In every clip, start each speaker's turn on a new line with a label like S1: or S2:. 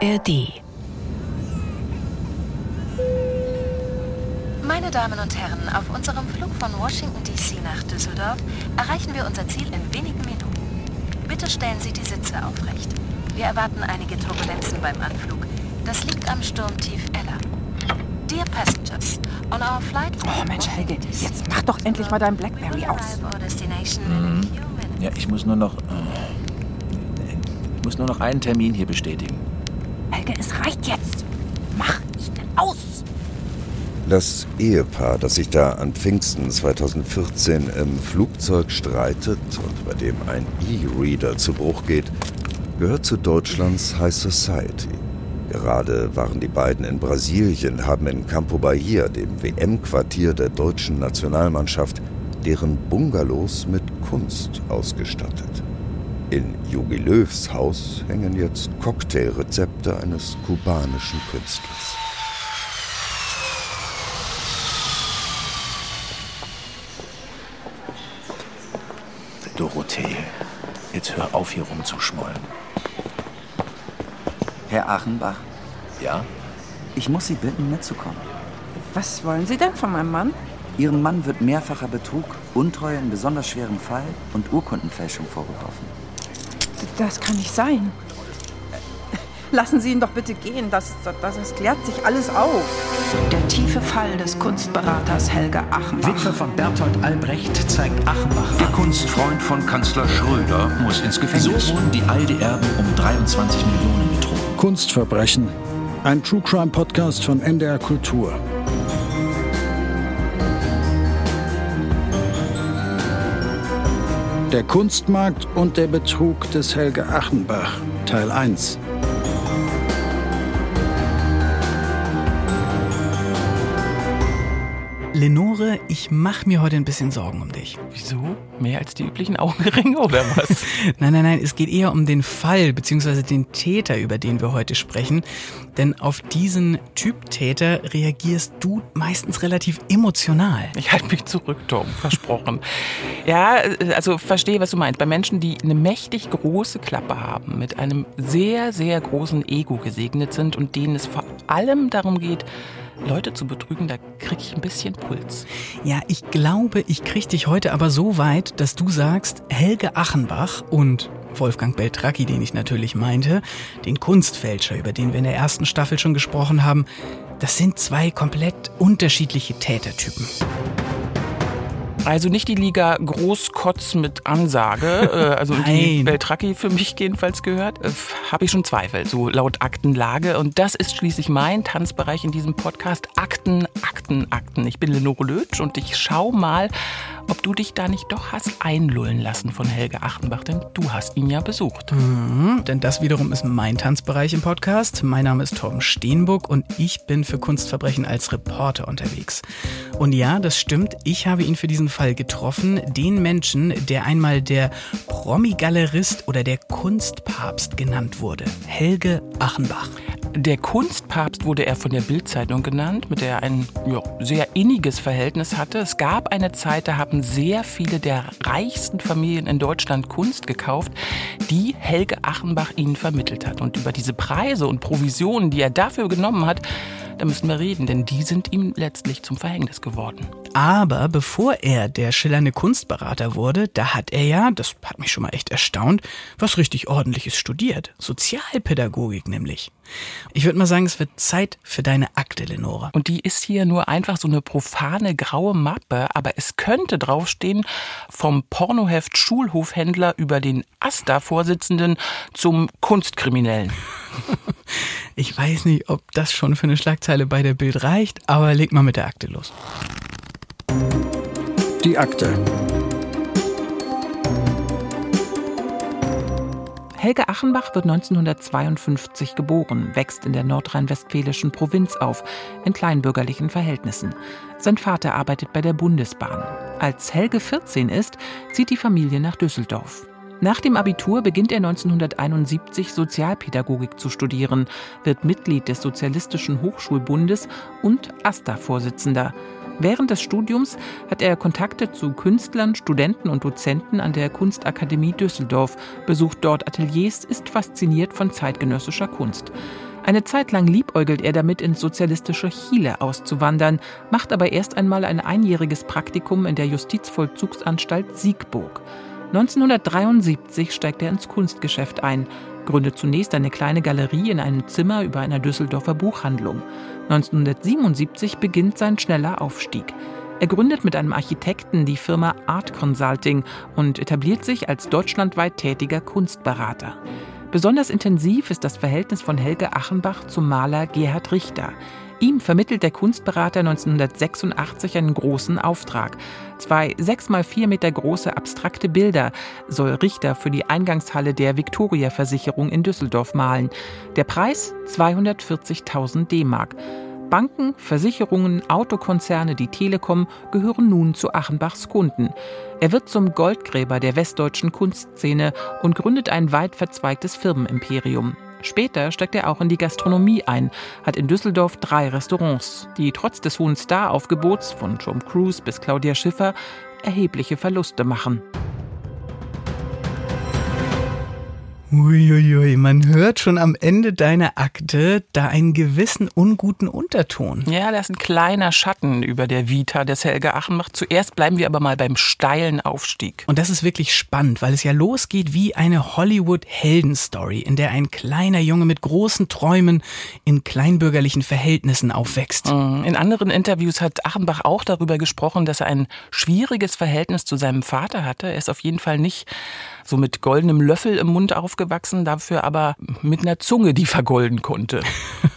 S1: ARD.
S2: Meine Damen und Herren, auf unserem Flug von Washington DC nach Düsseldorf erreichen wir unser Ziel in wenigen Minuten. Bitte stellen Sie die Sitze aufrecht. Wir erwarten einige Turbulenzen beim Anflug. Das liegt am Sturmtief Ella. Dear passengers, on our flight
S3: Oh Mensch, Helge, jetzt mach doch endlich mal dein Blackberry aus.
S2: Mhm.
S4: Ja, ich muss nur noch. Äh, ich muss nur noch einen Termin hier bestätigen.
S3: Helge, es reicht jetzt. Mach ihn aus.
S5: Das Ehepaar, das sich da an Pfingsten 2014 im Flugzeug streitet und bei dem ein E-Reader zu Bruch geht, gehört zu Deutschlands High Society. Gerade waren die beiden in Brasilien, haben in Campo Bahia, dem WM-Quartier der deutschen Nationalmannschaft, deren Bungalows mit Kunst ausgestattet. In Jogi Löws Haus hängen jetzt Cocktailrezepte eines kubanischen Künstlers.
S4: Dorothee, jetzt hör auf, hier rumzuschmollen.
S6: Herr Achenbach,
S4: Ja?
S6: ich muss Sie bitten, mitzukommen.
S3: Was wollen Sie denn von meinem Mann?
S6: Ihrem Mann wird mehrfacher Betrug, Untreue in besonders schwerem Fall und Urkundenfälschung vorgeworfen.
S3: Das kann nicht sein. Lassen Sie ihn doch bitte gehen. Das, das, das klärt sich alles auf.
S7: Der tiefe Fall des Kunstberaters Helge Achenbach.
S8: Witwe von Berthold Albrecht zeigt Achenbach Der Kunstfreund von Kanzler Schröder muss ins Gefängnis. So wurden die Alde-Erben um 23 Millionen betrogen.
S9: Kunstverbrechen. Ein True Crime Podcast von NDR Kultur. Der Kunstmarkt und der Betrug des Helge Achenbach. Teil 1.
S10: Lenore, ich mach mir heute ein bisschen Sorgen um dich.
S11: Wieso? Mehr als die üblichen Augenringe oder was?
S10: Nein, nein, nein, es geht eher um den Fall bzw. den Täter, über den wir heute sprechen. Denn auf diesen Typ Täter reagierst du meistens relativ emotional.
S11: Ich halte mich zurück, Tom, versprochen. ja, also verstehe, was du meinst. Bei Menschen, die eine mächtig große Klappe haben, mit einem sehr, sehr großen Ego gesegnet sind und denen es vor allem darum geht, Leute zu betrügen, da krieg ich ein bisschen Puls.
S10: Ja, ich glaube, ich krieg dich heute aber so weit, dass du sagst, Helge Achenbach und Wolfgang Beltracchi, den ich natürlich meinte, den Kunstfälscher, über den wir in der ersten Staffel schon gesprochen haben, das sind zwei komplett unterschiedliche Tätertypen.
S11: Also nicht die Liga Großkotz mit Ansage, äh, also die. Beltracchi für mich jedenfalls gehört, äh, habe ich schon Zweifel, so laut Aktenlage. Und das ist schließlich mein Tanzbereich in diesem Podcast. Akten, Akten, Akten. Ich bin Lenore Lötsch und ich schau mal, ob du dich da nicht doch hast einlullen lassen von Helge Achenbach, denn du hast ihn ja besucht.
S10: Mhm, denn das wiederum ist mein Tanzbereich im Podcast. Mein Name ist Torben Steenbuck und ich bin für Kunstverbrechen als Reporter unterwegs. Und ja, das stimmt, ich habe ihn für diesen Fall getroffen, den Menschen, der einmal der Promi-Galerist oder der Kunstpapst genannt wurde, Helge Achenbach.
S11: Der Kunstpapst wurde er von der Bildzeitung genannt, mit der er ein ja, sehr inniges Verhältnis hatte. Es gab eine Zeit, da haben sehr viele der reichsten Familien in Deutschland Kunst gekauft, die Helge Achenbach ihnen vermittelt hat. Und über diese Preise und Provisionen, die er dafür genommen hat, da müssen wir reden, denn die sind ihm letztlich zum Verhängnis geworden.
S10: Aber bevor er der schillernde Kunstberater wurde, da hat er ja, das hat mich schon mal echt erstaunt, was richtig ordentliches studiert. Sozialpädagogik nämlich. Ich würde mal sagen, es wird Zeit für deine Akte, Lenore.
S11: Und die ist hier nur einfach so eine profane graue Mappe, aber es könnte draufstehen, vom Pornoheft Schulhofhändler über den AStA-Vorsitzenden zum Kunstkriminellen.
S10: Ich weiß nicht, ob das schon für eine Schlagzeile bei der Bild reicht, aber leg mal mit der Akte los.
S9: Die Akte.
S11: Helge Achenbach wird 1952 geboren, wächst in der nordrhein-westfälischen Provinz auf, in kleinbürgerlichen Verhältnissen. Sein Vater arbeitet bei der Bundesbahn. Als Helge 14 ist, zieht die Familie nach Düsseldorf. Nach dem Abitur beginnt er 1971 Sozialpädagogik zu studieren, wird Mitglied des Sozialistischen Hochschulbundes und AStA-Vorsitzender. Während des Studiums hat er Kontakte zu Künstlern, Studenten und Dozenten an der Kunstakademie Düsseldorf, besucht dort Ateliers, ist fasziniert von zeitgenössischer Kunst. Eine Zeit lang liebäugelt er damit, ins sozialistische Chile auszuwandern, macht aber erst einmal ein einjähriges Praktikum in der Justizvollzugsanstalt Siegburg. 1973 steigt er ins Kunstgeschäft ein, gründet zunächst eine kleine Galerie in einem Zimmer über einer Düsseldorfer Buchhandlung. 1977 beginnt sein schneller Aufstieg. Er gründet mit einem Architekten die Firma Art Consulting und etabliert sich als deutschlandweit tätiger Kunstberater. Besonders intensiv ist das Verhältnis von Helge Achenbach zum Maler Gerhard Richter. Ihm vermittelt der Kunstberater 1986 einen großen Auftrag. Zwei sechs mal vier Meter große abstrakte Bilder soll Richter für die Eingangshalle der Viktoria-Versicherung in Düsseldorf malen. Der Preis 240.000 D-Mark. Banken, Versicherungen, Autokonzerne, die Telekom gehören nun zu Achenbachs Kunden. Er wird zum Goldgräber der westdeutschen Kunstszene und gründet ein weit verzweigtes Firmenimperium. Später steckt er auch in die Gastronomie ein, hat in Düsseldorf drei Restaurants, die trotz des hohen Staraufgebots von Tom Cruise bis Claudia Schiffer erhebliche Verluste machen.
S10: Uiuiui, man hört schon am Ende deiner Akte da einen gewissen unguten Unterton.
S11: Ja, da ist ein kleiner Schatten über der Vita des Helge Achenbach. Zuerst bleiben wir aber mal beim steilen Aufstieg.
S10: Und das ist wirklich spannend, weil es ja losgeht wie eine Hollywood-Heldenstory, in der ein kleiner Junge mit großen Träumen in kleinbürgerlichen Verhältnissen aufwächst.
S11: Mhm. In anderen Interviews hat Achenbach auch darüber gesprochen, dass er ein schwieriges Verhältnis zu seinem Vater hatte. Er ist auf jeden Fall nicht so mit goldenem Löffel im Mund aufgewachsen, dafür aber mit einer Zunge, die vergolden konnte.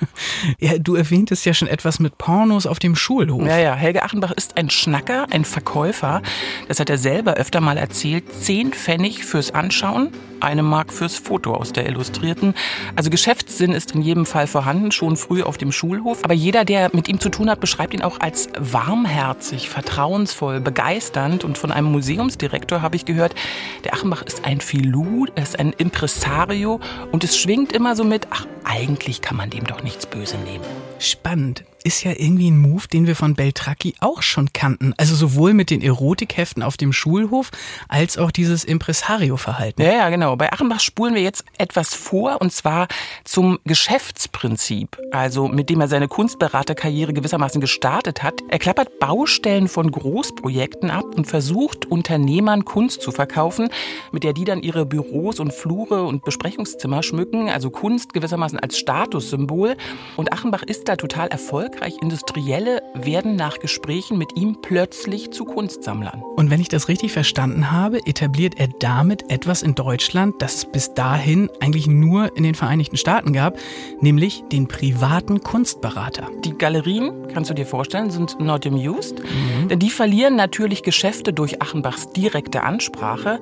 S10: ja, du erwähntest ja schon etwas mit Pornos auf dem Schulhof.
S11: Ja, ja, Helge Achenbach ist ein Schnacker, ein Verkäufer. Das hat er selber öfter mal erzählt. Zehn Pfennig fürs Anschauen, eine Mark fürs Foto aus der Illustrierten. Also Geschäftssinn ist in jedem Fall vorhanden, schon früh auf dem Schulhof. Aber jeder, der mit ihm zu tun hat, beschreibt ihn auch als warmherzig, vertrauensvoll, begeisternd. Und von einem Museumsdirektor habe ich gehört, der Achenbach ist ein Filou, er ist ein Impresario und es schwingt immer so mit, ach, eigentlich kann man dem doch nichts böse nehmen.
S10: Spannend ist ja irgendwie ein Move, den wir von Beltracchi auch schon kannten. Also sowohl mit den Erotikheften auf dem Schulhof als auch dieses Impresario-Verhalten.
S11: Ja, ja, genau. Bei Achenbach spulen wir jetzt etwas vor und zwar zum Geschäftsprinzip, also mit dem er seine Kunstberaterkarriere gewissermaßen gestartet hat. Er klappert Baustellen von Großprojekten ab und versucht Unternehmern Kunst zu verkaufen, mit der die dann ihre Büros und Flure und Besprechungszimmer schmücken, also Kunst gewissermaßen als Statussymbol. Und Achenbach ist da total erfolgreich erfolgreich Industrielle werden nach Gesprächen mit ihm plötzlich zu Kunstsammlern.
S10: Und wenn ich das richtig verstanden habe, etabliert er damit etwas in Deutschland, das es bis dahin eigentlich nur in den Vereinigten Staaten gab, nämlich den privaten Kunstberater.
S11: Die Galerien, kannst du dir vorstellen, sind not amused, mhm. denn die verlieren natürlich Geschäfte durch Achenbachs direkte Ansprache.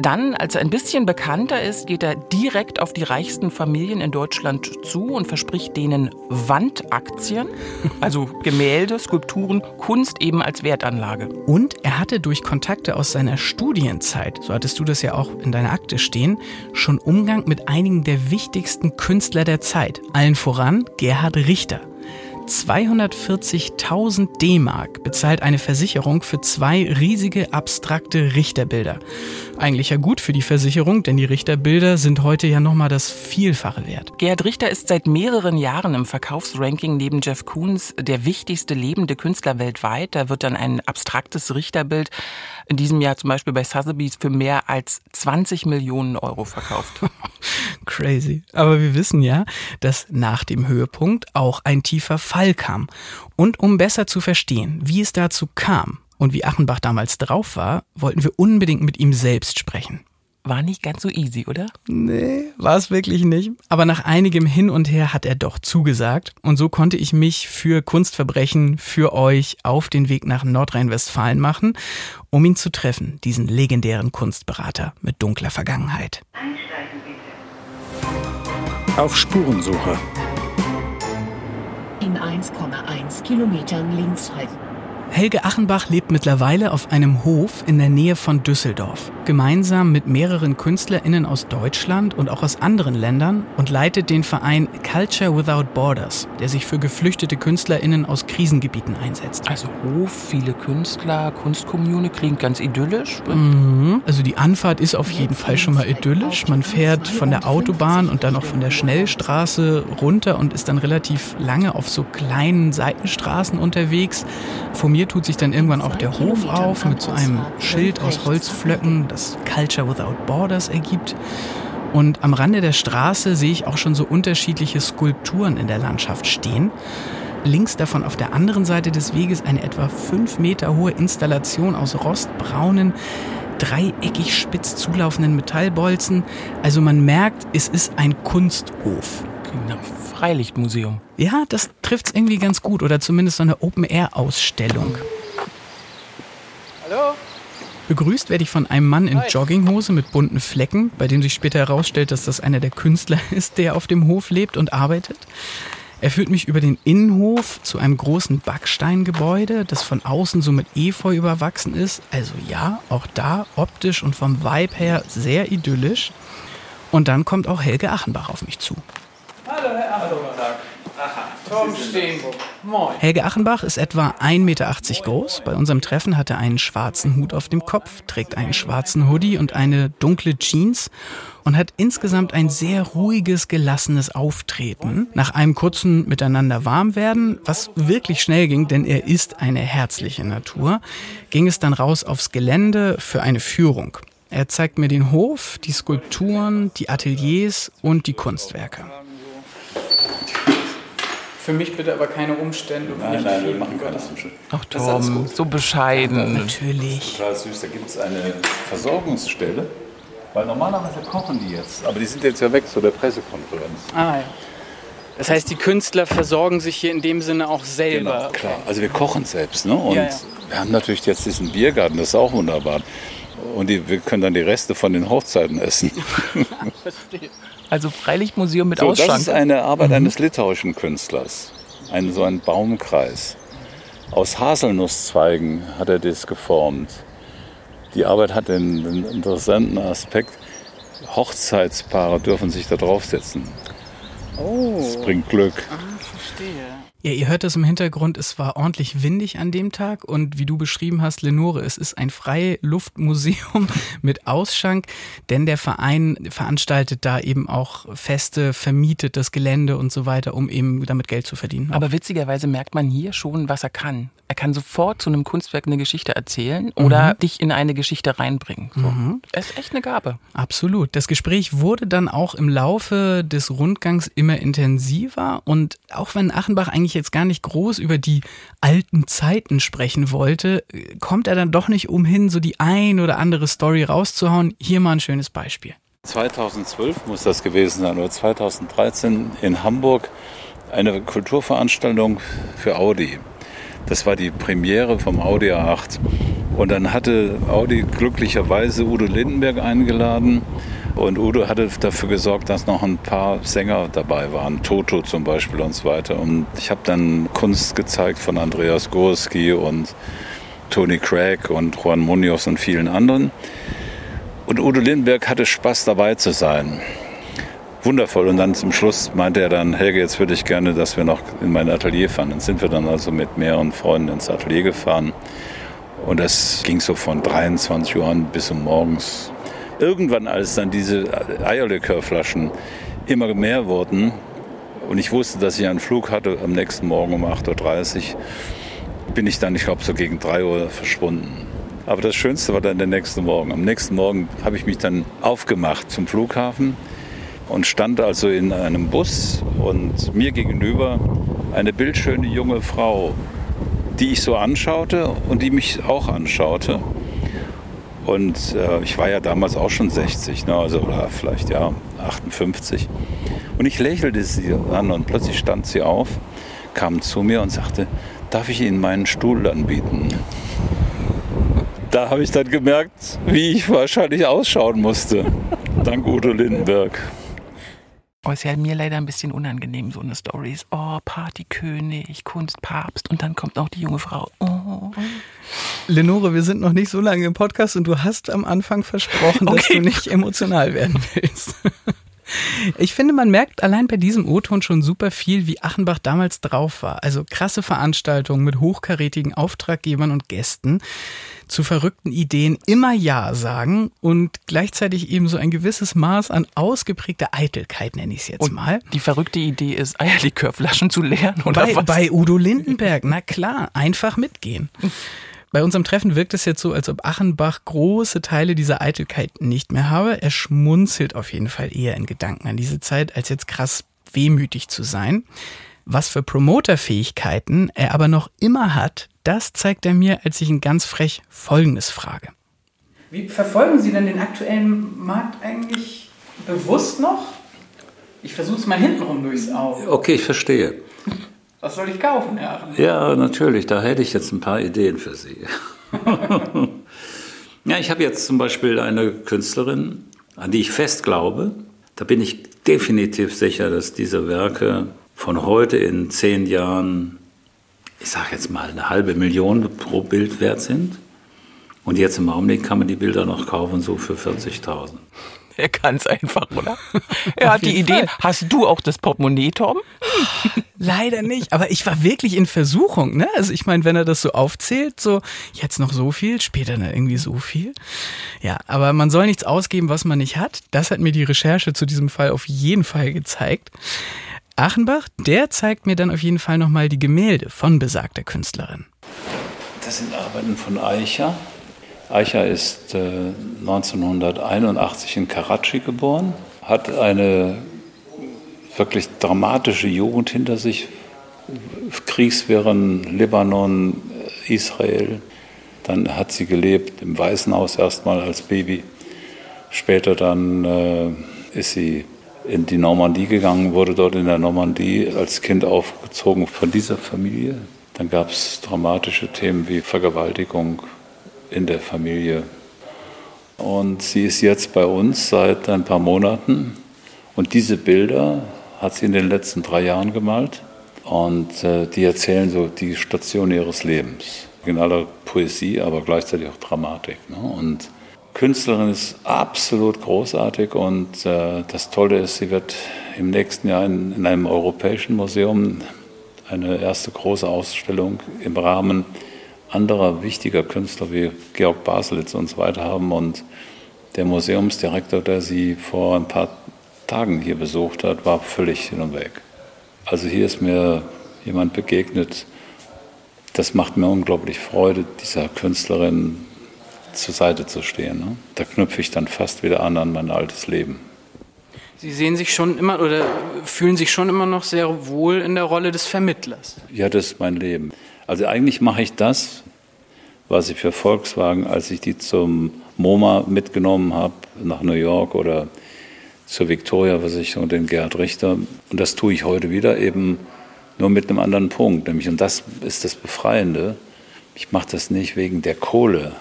S11: Dann, als er ein bisschen bekannter ist, geht er direkt auf die reichsten Familien in Deutschland zu und verspricht denen Wandaktien. Also Gemälde, Skulpturen, Kunst eben als Wertanlage.
S10: Und er hatte durch Kontakte aus seiner Studienzeit, so hattest du das ja auch in deiner Akte stehen, schon Umgang mit einigen der wichtigsten Künstler der Zeit. Allen voran Gerhard Richter. 240.000 D-Mark bezahlt eine Versicherung für zwei riesige abstrakte Richterbilder. Eigentlich ja gut für die Versicherung, denn die Richterbilder sind heute ja nochmal das Vielfache wert.
S11: Gerhard Richter ist seit mehreren Jahren im Verkaufsranking neben Jeff Koons der wichtigste lebende Künstler weltweit. Da wird dann ein abstraktes Richterbild in diesem Jahr zum Beispiel bei Sotheby's für mehr als 20 Millionen Euro verkauft.
S10: Crazy. Aber wir wissen ja, dass nach dem Höhepunkt auch ein tiefer Fall kam. Und um besser zu verstehen, wie es dazu kam und wie Achenbach damals drauf war, wollten wir unbedingt mit ihm selbst sprechen.
S11: War nicht ganz so easy, oder?
S10: Nee, war es wirklich nicht. Aber nach einigem Hin und Her hat er doch zugesagt. Und so konnte ich mich für Kunstverbrechen für euch auf den Weg nach Nordrhein-Westfalen machen, um ihn zu treffen, diesen legendären Kunstberater mit dunkler Vergangenheit. Einsteigen
S9: bitte. Auf Spurensuche.
S2: In 1,1 Kilometern links halten.
S10: Helge Achenbach lebt mittlerweile auf einem Hof in der Nähe von Düsseldorf, gemeinsam mit mehreren KünstlerInnen aus Deutschland und auch aus anderen Ländern und leitet den Verein Culture Without Borders, der sich für geflüchtete KünstlerInnen aus Krisengebieten einsetzt.
S11: Also Hof, viele Künstler, Kunstkommune, klingt ganz idyllisch.
S10: Mhm. Also die Anfahrt ist auf jeden Fall schon mal idyllisch. Man fährt von der Autobahn und dann auch von der Schnellstraße runter und ist dann relativ lange auf so kleinen Seitenstraßen unterwegs. Vor mir tut sich dann irgendwann auch der Hof auf mit so einem Schild aus Holzflöcken, das Culture Without Borders ergibt. Und am Rande der Straße sehe ich auch schon so unterschiedliche Skulpturen in der Landschaft stehen. Links davon auf der anderen Seite des Weges eine etwa fünf Meter hohe Installation aus rostbraunen, dreieckig spitz zulaufenden Metallbolzen. Also man merkt, es ist ein Kunsthof.
S11: Genau, Freilichtmuseum.
S10: Ja, das trifft's irgendwie ganz gut. Oder zumindest so eine Open-Air-Ausstellung.
S1: Hallo?
S10: Begrüßt werde ich von einem Mann in Jogginghose mit bunten Flecken, bei dem sich später herausstellt, dass das einer der Künstler ist, der auf dem Hof lebt und arbeitet. Er führt mich über den Innenhof zu einem großen Backsteingebäude, das von außen so mit Efeu überwachsen ist. Also ja, auch da optisch und vom Vibe her sehr idyllisch. Und dann kommt auch Helge Achenbach auf mich zu.
S1: Hallo, Herr Achenbach. Aha, Tom Steenburg. Moin.
S10: Helge Achenbach ist etwa 1,80 Meter groß. Bei unserem Treffen hat er einen schwarzen Hut auf dem Kopf, trägt einen schwarzen Hoodie und eine dunkle Jeans und hat insgesamt ein sehr ruhiges, gelassenes Auftreten. Nach einem kurzen Miteinander warm werden, was wirklich schnell ging, denn er ist eine herzliche Natur, ging es dann raus aufs Gelände für eine Führung. Er zeigt mir den Hof, die Skulpturen, die Ateliers und die Kunstwerke.
S1: Für mich bitte aber keine Umstände.
S12: Nein, nein, wir machen keine Umstände.
S11: Ach Tom, so bescheiden.
S10: Natürlich.
S12: Total süß. Da gibt es eine Versorgungsstelle. Weil normalerweise kochen die jetzt. Aber die sind jetzt ja weg zu der Pressekonferenz.
S1: Ah ja. Das heißt, die Künstler versorgen sich hier in dem Sinne auch selber.
S12: Genau, klar. Also wir kochen selbst. Ne? Und
S1: Ja, ja.
S12: wir haben natürlich jetzt diesen Biergarten, das ist auch wunderbar. Und die, wir können dann die Reste von den Hochzeiten essen.
S1: Verstehe.
S11: Also Freilichtmuseum mit
S12: So, das
S11: Ausschank.
S12: ist eine Arbeit eines litauischen Künstlers. Ein, so ein Baumkreis. Aus Haselnusszweigen hat er das geformt. Die Arbeit hat den, den interessanten Aspekt, Hochzeitspaare dürfen sich da draufsetzen.
S1: Oh.
S12: Das bringt Glück.
S1: Ah, verstehe.
S10: Ja, ihr hört das im Hintergrund, es war ordentlich windig an dem Tag und wie du beschrieben hast, Lenore, es ist ein Freiluftmuseum mit Ausschank, denn der Verein veranstaltet da eben auch Feste, vermietet das Gelände und so weiter, um eben damit Geld zu verdienen.
S11: Aber witzigerweise merkt man hier schon, was er kann. Er kann sofort zu einem Kunstwerk eine Geschichte erzählen oder
S10: Mhm.
S11: dich in eine Geschichte reinbringen. So. Er ist echt eine Gabe.
S10: Absolut. Das Gespräch wurde dann auch im Laufe des Rundgangs immer intensiver und auch wenn Achenbach eigentlich jetzt gar nicht groß über die alten Zeiten sprechen wollte, kommt er dann doch nicht umhin, so die ein oder andere Story rauszuhauen. Hier mal ein schönes Beispiel.
S12: 2012 muss das gewesen sein oder 2013 in Hamburg eine Kulturveranstaltung für Audi. Das war die Premiere vom Audi A8. Und dann hatte Audi glücklicherweise Udo Lindenberg eingeladen. Und Udo hatte dafür gesorgt, dass noch ein paar Sänger dabei waren, Toto zum Beispiel und so weiter. Und ich habe dann Kunst gezeigt von Andreas Gorski und Tony Craig und Juan Munoz und vielen anderen. Und Udo Lindenberg hatte Spaß dabei zu sein. Wundervoll. Und dann zum Schluss meinte er dann, Helge, jetzt würde ich gerne, dass wir noch in mein Atelier fahren. Dann sind wir dann also mit mehreren Freunden ins Atelier gefahren. Und das ging so von 23 Uhr an bis um morgens. Irgendwann, als dann diese Eierlikörflaschen immer mehr wurden und ich wusste, dass ich einen Flug hatte am nächsten Morgen um 8.30 Uhr, bin ich dann, ich glaube, so gegen 3 Uhr verschwunden. Aber das Schönste war dann der nächste Morgen. Am nächsten Morgen habe ich mich dann aufgemacht zum Flughafen und stand also in einem Bus und mir gegenüber eine bildschöne junge Frau, die ich so anschaute und die mich auch anschaute. Und äh, ich war ja damals auch schon 60, ne? also oder vielleicht ja 58. Und ich lächelte sie an und plötzlich stand sie auf, kam zu mir und sagte, darf ich Ihnen meinen Stuhl anbieten? Da habe ich dann gemerkt, wie ich wahrscheinlich ausschauen musste. Dank Udo Lindenberg.
S11: Oh, ist ja mir leider ein bisschen unangenehm, so eine Story. Oh, Partykönig, Kunstpapst und dann kommt auch die junge Frau. Oh.
S10: Lenore, wir sind noch nicht so lange im Podcast und du hast am Anfang versprochen, okay. dass du nicht emotional werden willst. Ich finde, man merkt allein bei diesem O-Ton schon super viel, wie Achenbach damals drauf war. Also krasse Veranstaltungen mit hochkarätigen Auftraggebern und Gästen, zu verrückten Ideen immer Ja sagen und gleichzeitig eben so ein gewisses Maß an ausgeprägter Eitelkeit, nenne ich es jetzt und mal.
S11: Die verrückte Idee ist, Eierlikörflaschen zu leeren oder
S10: bei,
S11: was?
S10: Bei Udo Lindenberg, na klar, einfach mitgehen. Bei unserem Treffen wirkt es jetzt so, als ob Achenbach große Teile dieser Eitelkeit nicht mehr habe. Er schmunzelt auf jeden Fall eher in Gedanken an diese Zeit, als jetzt krass wehmütig zu sein. Was für Promoterfähigkeiten er aber noch immer hat, das zeigt er mir, als ich ihn ganz frech Folgendes frage. Wie verfolgen Sie denn den aktuellen Markt eigentlich bewusst noch? Ich versuche es mal hintenrum durchs Auge.
S12: Okay, ich verstehe.
S10: Was soll ich kaufen, Herr
S12: Ja, natürlich. Da hätte ich jetzt ein paar Ideen für Sie. ja, ich habe jetzt zum Beispiel eine Künstlerin, an die ich fest glaube. Da bin ich definitiv sicher, dass diese Werke von heute in zehn Jahren, ich sage jetzt mal, eine halbe Million pro Bild wert sind. Und jetzt im Augenblick kann man die Bilder noch kaufen, so für 40.000.
S11: Er kann es einfach, oder? Er hat die Idee. Hast du auch das Portemonnaie, Tom?
S10: Leider nicht, aber ich war wirklich in Versuchung. Ne? Also ich meine, wenn er das so aufzählt, so jetzt noch so viel, später dann irgendwie so viel. Ja, aber man soll nichts ausgeben, was man nicht hat. Das hat mir die Recherche zu diesem Fall auf jeden Fall gezeigt. Achenbach, der zeigt mir dann auf jeden Fall nochmal die Gemälde von besagter Künstlerin.
S12: Das sind Arbeiten von Eicher. Eicher ist äh, 1981 in Karachi geboren, hat eine wirklich dramatische Jugend hinter sich. Kriegswirren, Libanon, Israel. Dann hat sie gelebt im Waisenhaus erstmal als Baby. Später dann äh, ist sie in die Normandie gegangen, wurde dort in der Normandie als Kind aufgezogen von dieser Familie. Dann gab es dramatische Themen wie Vergewaltigung, in der Familie. Und sie ist jetzt bei uns seit ein paar Monaten. Und diese Bilder hat sie in den letzten drei Jahren gemalt. Und äh, die erzählen so die Station ihres Lebens. In aller Poesie, aber gleichzeitig auch Dramatik. Ne? Und Künstlerin ist absolut großartig. Und äh, das Tolle ist, sie wird im nächsten Jahr in, in einem europäischen Museum eine erste große Ausstellung im Rahmen anderer wichtiger Künstler wie Georg Baselitz und so weiter haben. Und der Museumsdirektor, der sie vor ein paar Tagen hier besucht hat, war völlig hin und weg. Also hier ist mir jemand begegnet, das macht mir unglaublich Freude, dieser Künstlerin zur Seite zu stehen. Ne? Da knüpfe ich dann fast wieder an an mein altes Leben.
S10: Sie sehen sich schon immer oder fühlen sich schon immer noch sehr wohl in der Rolle des Vermittlers.
S12: Ja, das ist mein Leben. Also eigentlich mache ich das, was ich für Volkswagen, als ich die zum MoMA mitgenommen habe, nach New York oder zur Victoria-Versicherung, den Gerhard Richter. Und das tue ich heute wieder eben nur mit einem anderen Punkt. Nämlich, und das ist das Befreiende, ich mache das nicht wegen der Kohle,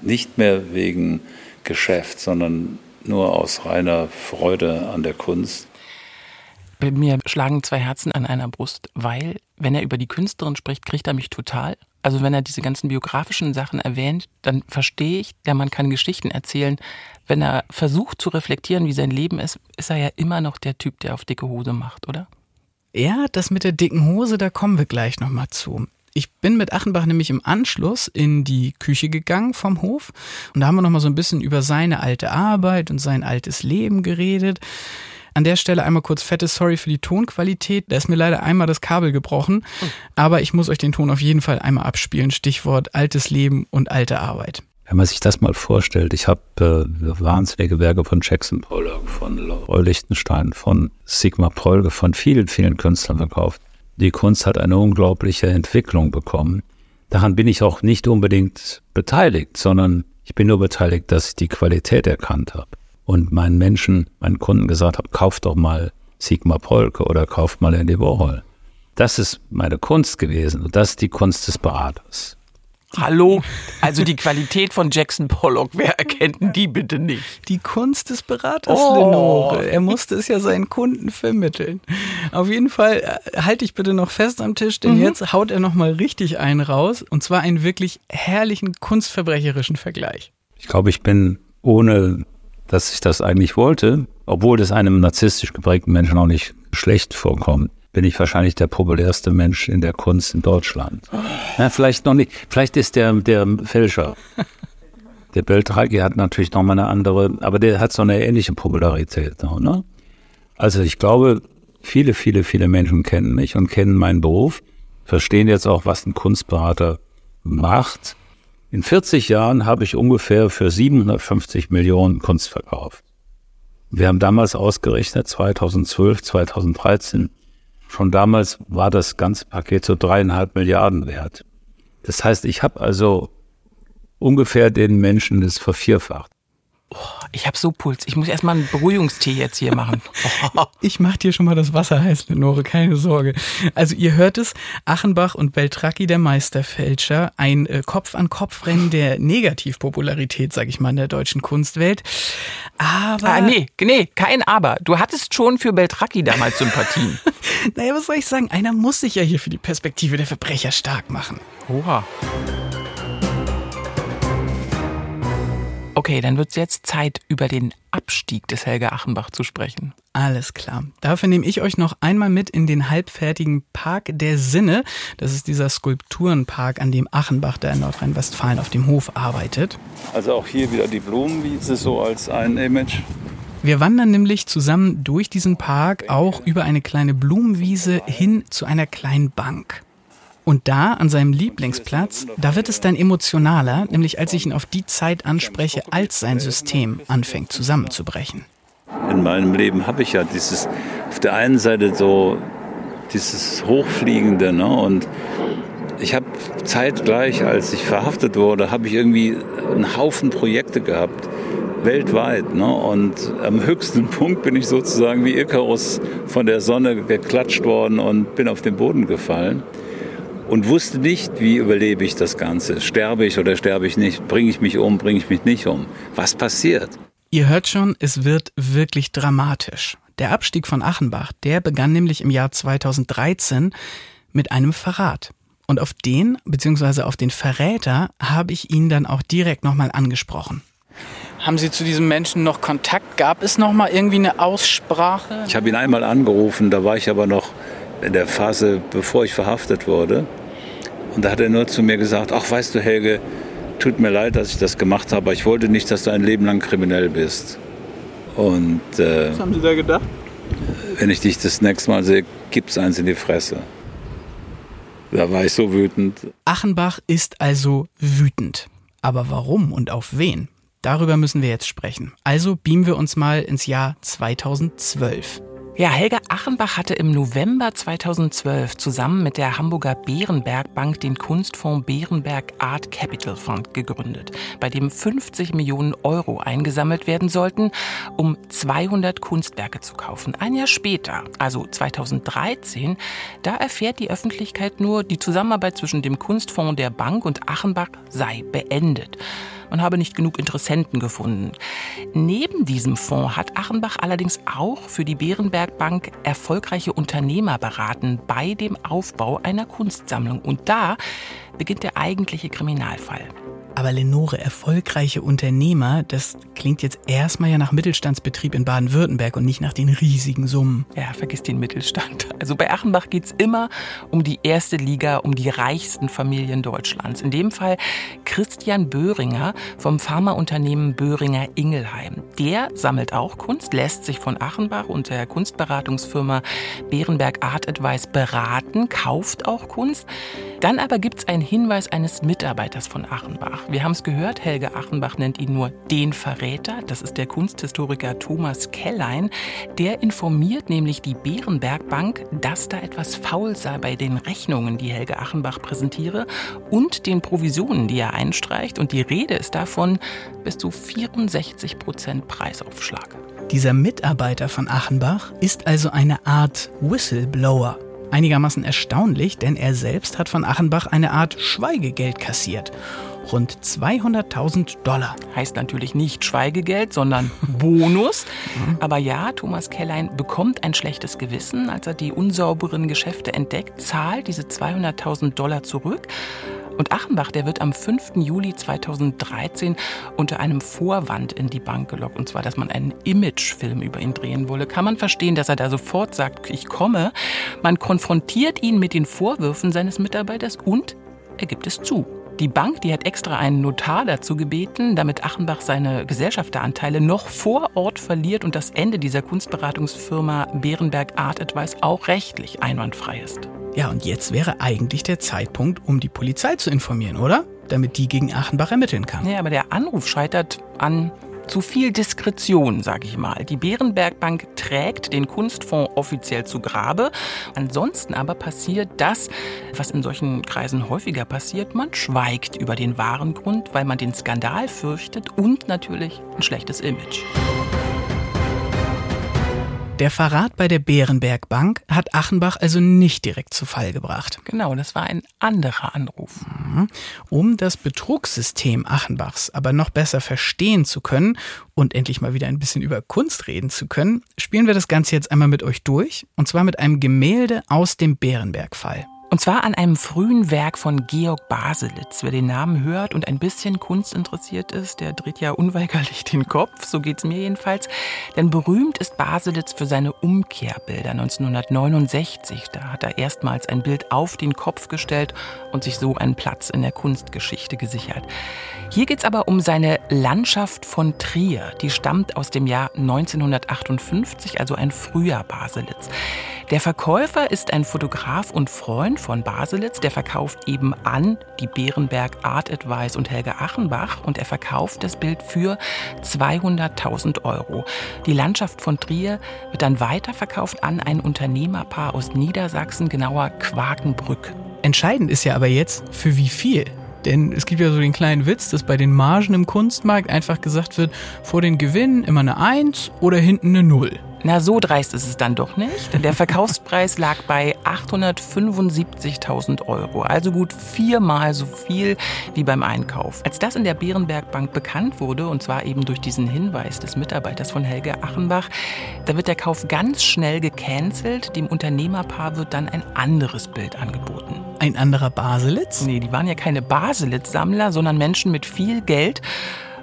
S12: nicht mehr wegen Geschäft, sondern nur aus reiner Freude an der Kunst.
S11: Bei mir schlagen zwei Herzen an einer Brust, weil, wenn er über die Künstlerin spricht, kriegt er mich total. Also wenn er diese ganzen biografischen Sachen erwähnt, dann verstehe ich, der Mann kann Geschichten erzählen. Wenn er versucht zu reflektieren, wie sein Leben ist, ist er ja immer noch der Typ, der auf dicke Hose macht, oder?
S10: Ja, das mit der dicken Hose, da kommen wir gleich nochmal zu. Ich bin mit Achenbach nämlich im Anschluss in die Küche gegangen vom Hof und da haben wir nochmal so ein bisschen über seine alte Arbeit und sein altes Leben geredet. An der Stelle einmal kurz fettes Sorry für die Tonqualität. Da ist mir leider einmal das Kabel gebrochen. Aber ich muss euch den Ton auf jeden Fall einmal abspielen. Stichwort altes Leben und alte Arbeit.
S13: Wenn man sich das mal vorstellt, ich habe äh, wahnsinnige Werke von Jackson Pollock, von Roy Lichtenstein, von Sigmar Polge, von vielen, vielen Künstlern verkauft. Die Kunst hat eine unglaubliche Entwicklung bekommen. Daran bin ich auch nicht unbedingt beteiligt, sondern ich bin nur beteiligt, dass ich die Qualität erkannt habe und meinen Menschen, meinen Kunden gesagt habe, kauft doch mal Sigmar Polke oder kauft mal Andy Warhol. Das ist meine Kunst gewesen und das ist die Kunst des Beraters.
S11: Hallo, also die Qualität von Jackson Pollock, wer erkennt denn die bitte nicht?
S10: Die Kunst des Beraters,
S11: Oh.
S10: Lenore. Er musste es ja seinen Kunden vermitteln. Auf jeden Fall äh, halte ich bitte noch fest am Tisch, denn
S11: Mhm.
S10: jetzt haut er noch mal richtig einen raus und zwar einen wirklich herrlichen kunstverbrecherischen Vergleich.
S13: Ich glaube, ich bin, ohne dass ich das eigentlich wollte, obwohl das einem narzisstisch geprägten Menschen auch nicht schlecht vorkommt, bin ich wahrscheinlich der populärste Mensch in der Kunst in Deutschland. Ja, vielleicht noch nicht. Vielleicht ist der, der Fälscher. Der Beltraki hat natürlich noch mal eine andere, aber der hat so eine ähnliche Popularität. Ne? Also ich glaube, viele, viele, viele Menschen kennen mich und kennen meinen Beruf, verstehen jetzt auch, was ein Kunstberater macht. In 40 Jahren habe ich ungefähr für 750 Millionen Kunst verkauft. Wir haben damals ausgerechnet, 2012, 2013, schon damals war das ganze Paket so dreieinhalb Milliarden wert. Das heißt, ich habe also ungefähr den Menschen das vervierfacht.
S11: Ich habe so Puls. Ich muss erstmal einen Beruhigungstee jetzt hier machen.
S10: Ich mach dir schon mal das Wasser heiß, Lenore, keine Sorge. Also ihr hört es, Achenbach und Beltracchi, der Meisterfälscher, ein äh, Kopf-an-Kopf-Rennen der Negativpopularität, sag ich mal, in der deutschen Kunstwelt. Aber...
S11: Ah, nee, nee, kein Aber. Du hattest schon für Beltracchi damals Sympathien.
S10: Naja, was soll ich sagen? Einer muss sich ja hier für die Perspektive der Verbrecher stark machen.
S11: Oha. Okay, dann wird es jetzt Zeit, über den Abstieg des Helga Achenbach zu sprechen.
S10: Alles klar. Dafür nehme ich euch noch einmal mit in den halbfertigen Park der Sinne. Das ist dieser Skulpturenpark, an dem Achenbach, der in Nordrhein-Westfalen auf dem Hof arbeitet.
S12: Also auch hier wieder die Blumenwiese so als ein Image.
S10: Wir wandern nämlich zusammen durch diesen Park auch über eine kleine Blumenwiese hin zu einer kleinen Bank. Und da, an seinem Lieblingsplatz, da wird es dann emotionaler, nämlich als ich ihn auf die Zeit anspreche, als sein System anfängt zusammenzubrechen.
S12: In meinem Leben habe ich ja dieses, auf der einen Seite so dieses Hochfliegende, ne? Und ich habe zeitgleich, als ich verhaftet wurde, habe ich irgendwie einen Haufen Projekte gehabt, weltweit, ne? Und am höchsten Punkt bin ich sozusagen wie Icarus von der Sonne geklatscht worden und bin auf den Boden gefallen und wusste nicht, wie überlebe ich das Ganze. Sterbe ich oder sterbe ich nicht? Bringe ich mich um? Bringe ich mich nicht um? Was passiert?
S10: Ihr hört schon, es wird wirklich dramatisch. Der Abstieg von Achenbach, der begann nämlich im Jahr 2013 mit einem Verrat. Und auf den, beziehungsweise auf den Verräter, habe ich ihn dann auch direkt nochmal angesprochen. Haben Sie zu diesem Menschen noch Kontakt? Gab es noch mal irgendwie eine Aussprache?
S12: Ich habe ihn einmal angerufen, da war ich aber noch in der Phase, bevor ich verhaftet wurde. Und da hat er nur zu mir gesagt, ach weißt du Helge, tut mir leid, dass ich das gemacht habe, aber ich wollte nicht, dass du ein Leben lang kriminell bist. Und äh,
S10: Was haben Sie da gedacht?
S12: wenn ich dich das nächste Mal sehe, gibt's eins in die Fresse. Da war ich so wütend.
S10: Achenbach ist also wütend. Aber warum und auf wen? Darüber müssen wir jetzt sprechen. Also beamen wir uns mal ins Jahr 2012.
S11: Ja, Helga Achenbach hatte im November 2012 zusammen mit der Hamburger Bärenberg Bank den Kunstfonds Bärenberg Art Capital Fund gegründet, bei dem 50 Millionen Euro eingesammelt werden sollten, um 200 Kunstwerke zu kaufen. Ein Jahr später, also 2013, da erfährt die Öffentlichkeit nur, die Zusammenarbeit zwischen dem Kunstfonds der Bank und Achenbach sei beendet. Man habe nicht genug Interessenten gefunden. Neben diesem Fonds hat Achenbach allerdings auch für die Bärenberg Bank erfolgreiche Unternehmer beraten bei dem Aufbau einer Kunstsammlung. Und da beginnt der eigentliche Kriminalfall.
S10: Aber Lenore, erfolgreiche Unternehmer, das klingt jetzt erstmal ja nach Mittelstandsbetrieb in Baden-Württemberg und nicht nach den riesigen Summen.
S11: Ja, vergiss den Mittelstand. Also bei Achenbach geht's immer um die erste Liga, um die reichsten Familien Deutschlands. In dem Fall Christian Böhringer vom Pharmaunternehmen Böhringer Ingelheim. Der sammelt auch Kunst, lässt sich von Achenbach und der Kunstberatungsfirma Bärenberg Art Advice beraten, kauft auch Kunst. Dann aber gibt's einen Hinweis eines Mitarbeiters von Achenbach. Wir haben es gehört, Helge Achenbach nennt ihn nur den Verräter. Das ist der Kunsthistoriker Thomas Kellein. Der informiert nämlich die Bärenberg Bank, dass da etwas faul sei bei den Rechnungen, die Helge Achenbach präsentiere und den Provisionen, die er einstreicht. Und die Rede ist davon bis zu 64 Prozent Preisaufschlag.
S10: Dieser Mitarbeiter von Achenbach ist also eine Art Whistleblower. Einigermaßen erstaunlich, denn er selbst hat von Achenbach eine Art Schweigegeld kassiert rund 200.000 Dollar.
S11: Heißt natürlich nicht Schweigegeld, sondern Bonus. Aber ja, Thomas Kellein bekommt ein schlechtes Gewissen, als er die unsauberen Geschäfte entdeckt, zahlt diese 200.000 Dollar zurück. Und Achenbach, der wird am 5. Juli 2013 unter einem Vorwand in die Bank gelockt. Und zwar, dass man einen Imagefilm über ihn drehen wolle. Kann man verstehen, dass er da sofort sagt, ich komme. Man konfrontiert ihn mit den Vorwürfen seines Mitarbeiters und er gibt es zu. Die Bank, die hat extra einen Notar dazu gebeten, damit Achenbach seine Gesellschafteranteile noch vor Ort verliert und das Ende dieser Kunstberatungsfirma Bärenberg Art Advice auch rechtlich einwandfrei ist.
S10: Ja, und jetzt wäre eigentlich der Zeitpunkt, um die Polizei zu informieren, oder? Damit die gegen Achenbach ermitteln kann.
S11: Ja, aber der Anruf scheitert an zu viel Diskretion, sage ich mal. Die Bärenberg Bank trägt den Kunstfonds offiziell zu Grabe. Ansonsten aber passiert das, was in solchen Kreisen häufiger passiert. Man schweigt über den wahren Grund, weil man den Skandal fürchtet und natürlich ein schlechtes Image.
S10: Der Verrat bei der Bärenberg Bank hat Achenbach also nicht direkt zu Fall gebracht.
S11: Genau, das war ein anderer Anruf.
S10: Mhm. Um das Betrugssystem Achenbachs aber noch besser verstehen zu können und endlich mal wieder ein bisschen über Kunst reden zu können, spielen wir das Ganze jetzt einmal mit euch durch. Und zwar mit einem Gemälde aus dem Bärenberg-Fall.
S11: Und zwar an einem frühen Werk von Georg Baselitz. Wer den Namen hört und ein bisschen Kunst interessiert ist, der dreht ja unweigerlich den Kopf, so geht's mir jedenfalls. Denn berühmt ist Baselitz für seine Umkehrbilder 1969. Da hat er erstmals ein Bild auf den Kopf gestellt und sich so einen Platz in der Kunstgeschichte gesichert. Hier geht's aber um seine Landschaft von Trier. Die stammt aus dem Jahr 1958, also ein früher Baselitz. Der Verkäufer ist ein Fotograf und Freund von Baselitz. Der verkauft eben an die Bärenberg Art Advice und Helge Achenbach und er verkauft das Bild für 200.000 Euro. Die Landschaft von Trier wird dann weiterverkauft an ein Unternehmerpaar aus Niedersachsen, genauer Quakenbrück.
S10: Entscheidend ist ja aber jetzt, für wie viel. Denn es gibt ja so den kleinen Witz, dass bei den Margen im Kunstmarkt einfach gesagt wird, vor den Gewinnen immer eine 1 oder hinten eine 0.
S11: Na, so dreist ist es dann doch nicht. Der Verkaufspreis lag bei 875.000 Euro, also gut viermal so viel wie beim Einkauf. Als das in der Bärenberg Bank bekannt wurde, und zwar eben durch diesen Hinweis des Mitarbeiters von Helge Achenbach, da wird der Kauf ganz schnell gecancelt. Dem Unternehmerpaar wird dann ein anderes Bild angeboten.
S10: Ein anderer Baselitz?
S11: Nee, die waren ja keine Baselitz-Sammler, sondern Menschen mit viel Geld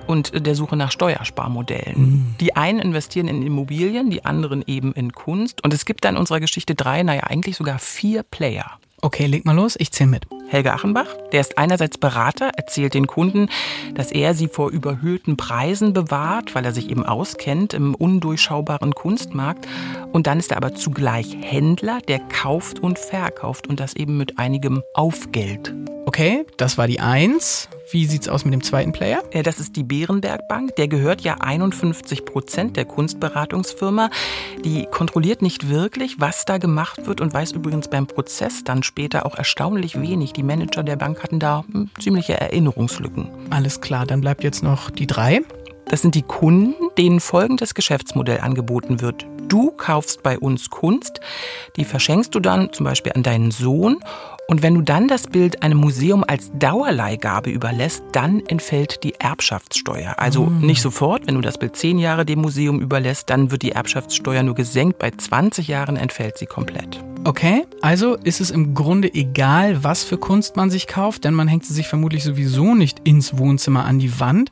S11: und der Suche nach Steuersparmodellen. Mhm. Die einen investieren in Immobilien, die anderen eben in Kunst. Und es gibt da in unserer Geschichte drei, naja, eigentlich sogar vier Player.
S10: Okay, leg mal los, ich zähl mit.
S11: Helge Achenbach, der ist einerseits Berater, erzählt den Kunden, dass er sie vor überhöhten Preisen bewahrt, weil er sich eben auskennt im undurchschaubaren Kunstmarkt. Und dann ist er aber zugleich Händler, der kauft und verkauft und das eben mit einigem Aufgeld.
S10: Okay, das war die Eins. Wie sieht's aus mit dem zweiten Player?
S11: Das ist die Bärenberg Bank. Der gehört ja 51 Prozent der Kunstberatungsfirma. Die kontrolliert nicht wirklich, was da gemacht wird und weiß übrigens beim Prozess dann später auch erstaunlich wenig. Die Manager der Bank hatten da hm, ziemliche Erinnerungslücken.
S10: Alles klar, dann bleibt jetzt noch die drei.
S11: Das sind die Kunden, denen folgendes Geschäftsmodell angeboten wird. Du kaufst bei uns Kunst, die verschenkst du dann zum Beispiel an deinen Sohn und wenn du dann das Bild einem Museum als Dauerleihgabe überlässt, dann entfällt die Erbschaftssteuer. Also mhm. nicht sofort, wenn du das Bild zehn Jahre dem Museum überlässt, dann wird die Erbschaftssteuer nur gesenkt. Bei 20 Jahren entfällt sie komplett.
S10: Okay, also ist es im Grunde egal, was für Kunst man sich kauft, denn man hängt sie sich vermutlich sowieso nicht ins Wohnzimmer an die Wand.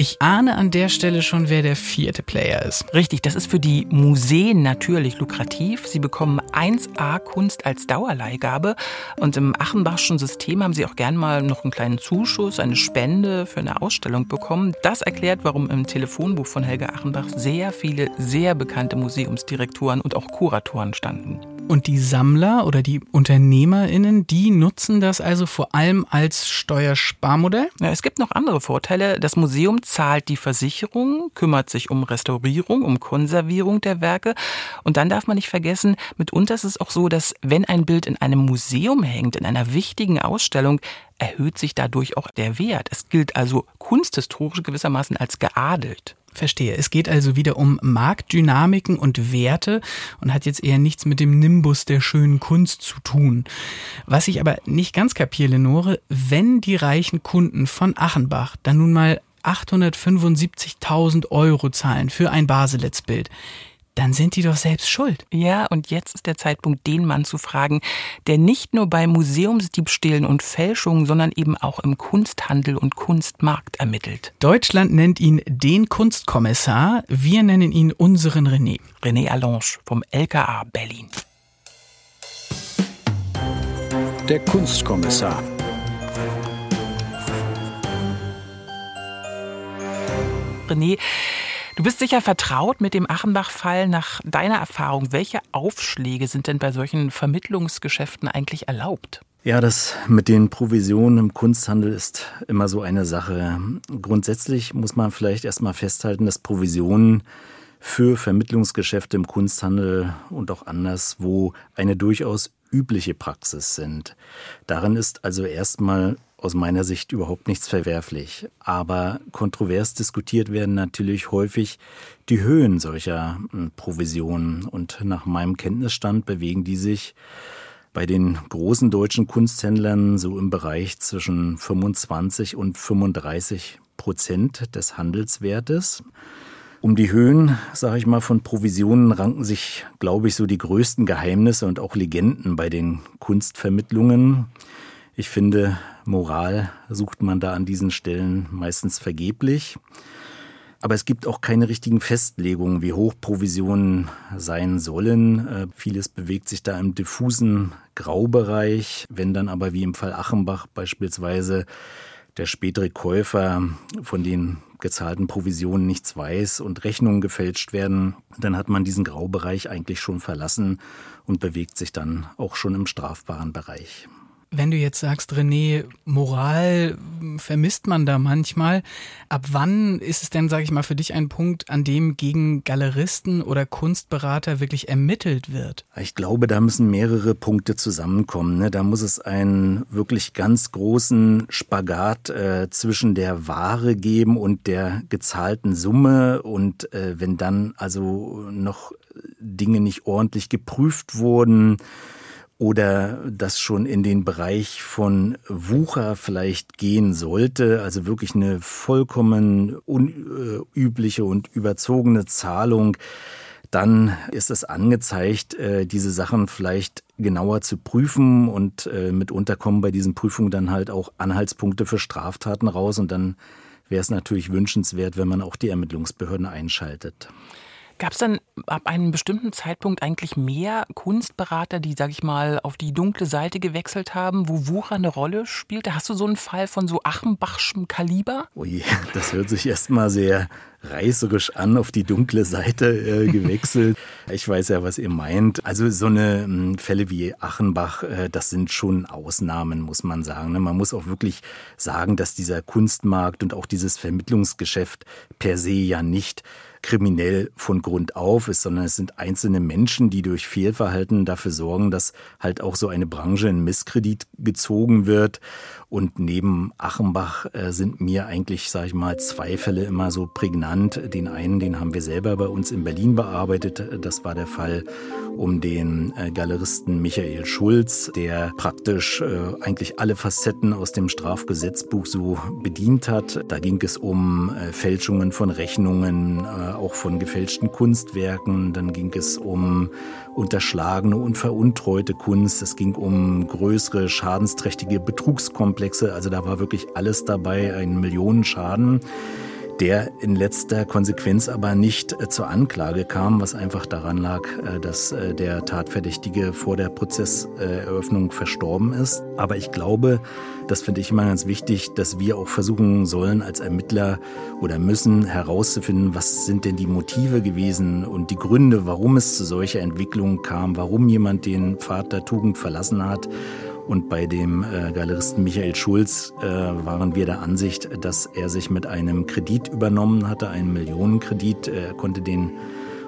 S10: Ich ahne an der Stelle schon, wer der vierte Player ist.
S11: Richtig, das ist für die Museen natürlich lukrativ. Sie bekommen 1A Kunst als Dauerleihgabe und im Achenbachschen System haben sie auch gern mal noch einen kleinen Zuschuss, eine Spende für eine Ausstellung bekommen. Das erklärt, warum im Telefonbuch von Helge Achenbach sehr viele sehr bekannte Museumsdirektoren und auch Kuratoren standen.
S10: Und die Sammler oder die UnternehmerInnen, die nutzen das also vor allem als Steuersparmodell?
S11: Ja, es gibt noch andere Vorteile. Das Museum zahlt die Versicherung, kümmert sich um Restaurierung, um Konservierung der Werke. Und dann darf man nicht vergessen, mitunter ist es auch so, dass wenn ein Bild in einem Museum hängt, in einer wichtigen Ausstellung, erhöht sich dadurch auch der Wert. Es gilt also kunsthistorisch gewissermaßen als geadelt.
S10: Verstehe. Es geht also wieder um Marktdynamiken und Werte und hat jetzt eher nichts mit dem Nimbus der schönen Kunst zu tun. Was ich aber nicht ganz kapiere, Lenore, wenn die reichen Kunden von Achenbach dann nun mal 875.000 Euro zahlen für ein Baselitz-Bild, dann sind die doch selbst schuld.
S11: Ja, und jetzt ist der Zeitpunkt, den Mann zu fragen, der nicht nur bei Museumsdiebstählen und Fälschungen, sondern eben auch im Kunsthandel und Kunstmarkt ermittelt.
S10: Deutschland nennt ihn den Kunstkommissar, wir nennen ihn unseren René.
S11: René Allange vom LKA Berlin.
S9: Der Kunstkommissar.
S11: René, Du bist sicher vertraut mit dem Achenbach-Fall. Nach deiner Erfahrung, welche Aufschläge sind denn bei solchen Vermittlungsgeschäften eigentlich erlaubt?
S14: Ja, das mit den Provisionen im Kunsthandel ist immer so eine Sache. Grundsätzlich muss man vielleicht erstmal festhalten, dass Provisionen für Vermittlungsgeschäfte im Kunsthandel und auch anderswo eine durchaus übliche Praxis sind. Darin ist also erstmal aus meiner Sicht überhaupt nichts verwerflich. Aber kontrovers diskutiert werden natürlich häufig die Höhen solcher hm, Provisionen. Und nach meinem Kenntnisstand bewegen die sich bei den großen deutschen Kunsthändlern so im Bereich zwischen 25 und 35 Prozent des Handelswertes. Um die Höhen, sage ich mal, von Provisionen ranken sich, glaube ich, so die größten Geheimnisse und auch Legenden bei den Kunstvermittlungen. Ich finde, Moral sucht man da an diesen Stellen meistens vergeblich. Aber es gibt auch keine richtigen Festlegungen, wie hoch Provisionen sein sollen. Äh, vieles bewegt sich da im diffusen Graubereich. Wenn dann aber wie im Fall Achenbach beispielsweise der spätere Käufer von den gezahlten Provisionen nichts weiß und Rechnungen gefälscht werden, dann hat man diesen Graubereich eigentlich schon verlassen und bewegt sich dann auch schon im strafbaren Bereich.
S10: Wenn du jetzt sagst, René, Moral vermisst man da manchmal. Ab wann ist es denn, sage ich mal, für dich ein Punkt, an dem gegen Galeristen oder Kunstberater wirklich ermittelt wird?
S14: Ich glaube, da müssen mehrere Punkte zusammenkommen. Ne? Da muss es einen wirklich ganz großen Spagat äh, zwischen der Ware geben und der gezahlten Summe. Und äh, wenn dann also noch Dinge nicht ordentlich geprüft wurden, oder das schon in den Bereich von Wucher vielleicht gehen sollte, also wirklich eine vollkommen unübliche und überzogene Zahlung, dann ist es angezeigt, äh, diese Sachen vielleicht genauer zu prüfen und äh, mitunter kommen bei diesen Prüfungen dann halt auch Anhaltspunkte für Straftaten raus und dann wäre es natürlich wünschenswert, wenn man auch die Ermittlungsbehörden einschaltet.
S11: Gab es dann ab einem bestimmten Zeitpunkt eigentlich mehr Kunstberater, die, sag ich mal, auf die dunkle Seite gewechselt haben, wo Wucher eine Rolle spielte? Hast du so einen Fall von so Achenbachschem Kaliber?
S14: Je, das hört sich erstmal sehr reißerisch an, auf die dunkle Seite äh, gewechselt. ich weiß ja, was ihr meint. Also so eine äh, Fälle wie Achenbach, äh, das sind schon Ausnahmen, muss man sagen. Ne? Man muss auch wirklich sagen, dass dieser Kunstmarkt und auch dieses Vermittlungsgeschäft per se ja nicht kriminell von Grund auf ist, sondern es sind einzelne Menschen, die durch Fehlverhalten dafür sorgen, dass halt auch so eine Branche in Misskredit gezogen wird. Und neben Achenbach äh, sind mir eigentlich, sage ich mal, zwei Fälle immer so prägnant. Den einen, den haben wir selber bei uns in Berlin bearbeitet. Das war der Fall um den äh, Galeristen Michael Schulz, der praktisch äh, eigentlich alle Facetten aus dem Strafgesetzbuch so bedient hat. Da ging es um äh, Fälschungen von Rechnungen, auch von gefälschten Kunstwerken. Dann ging es um unterschlagene und veruntreute Kunst. Es ging um größere schadensträchtige Betrugskomplexe. Also da war wirklich alles dabei, ein Millionenschaden der in letzter Konsequenz aber nicht äh, zur Anklage kam, was einfach daran lag, äh, dass äh, der Tatverdächtige vor der Prozesseröffnung verstorben ist. Aber ich glaube, das finde ich immer ganz wichtig, dass wir auch versuchen sollen, als Ermittler oder müssen herauszufinden, was sind denn die Motive gewesen und die Gründe, warum es zu solcher Entwicklung kam, warum jemand den Pfad der Tugend verlassen hat und bei dem äh, Galeristen Michael Schulz äh, waren wir der Ansicht, dass er sich mit einem Kredit übernommen hatte, einen Millionenkredit. Er konnte den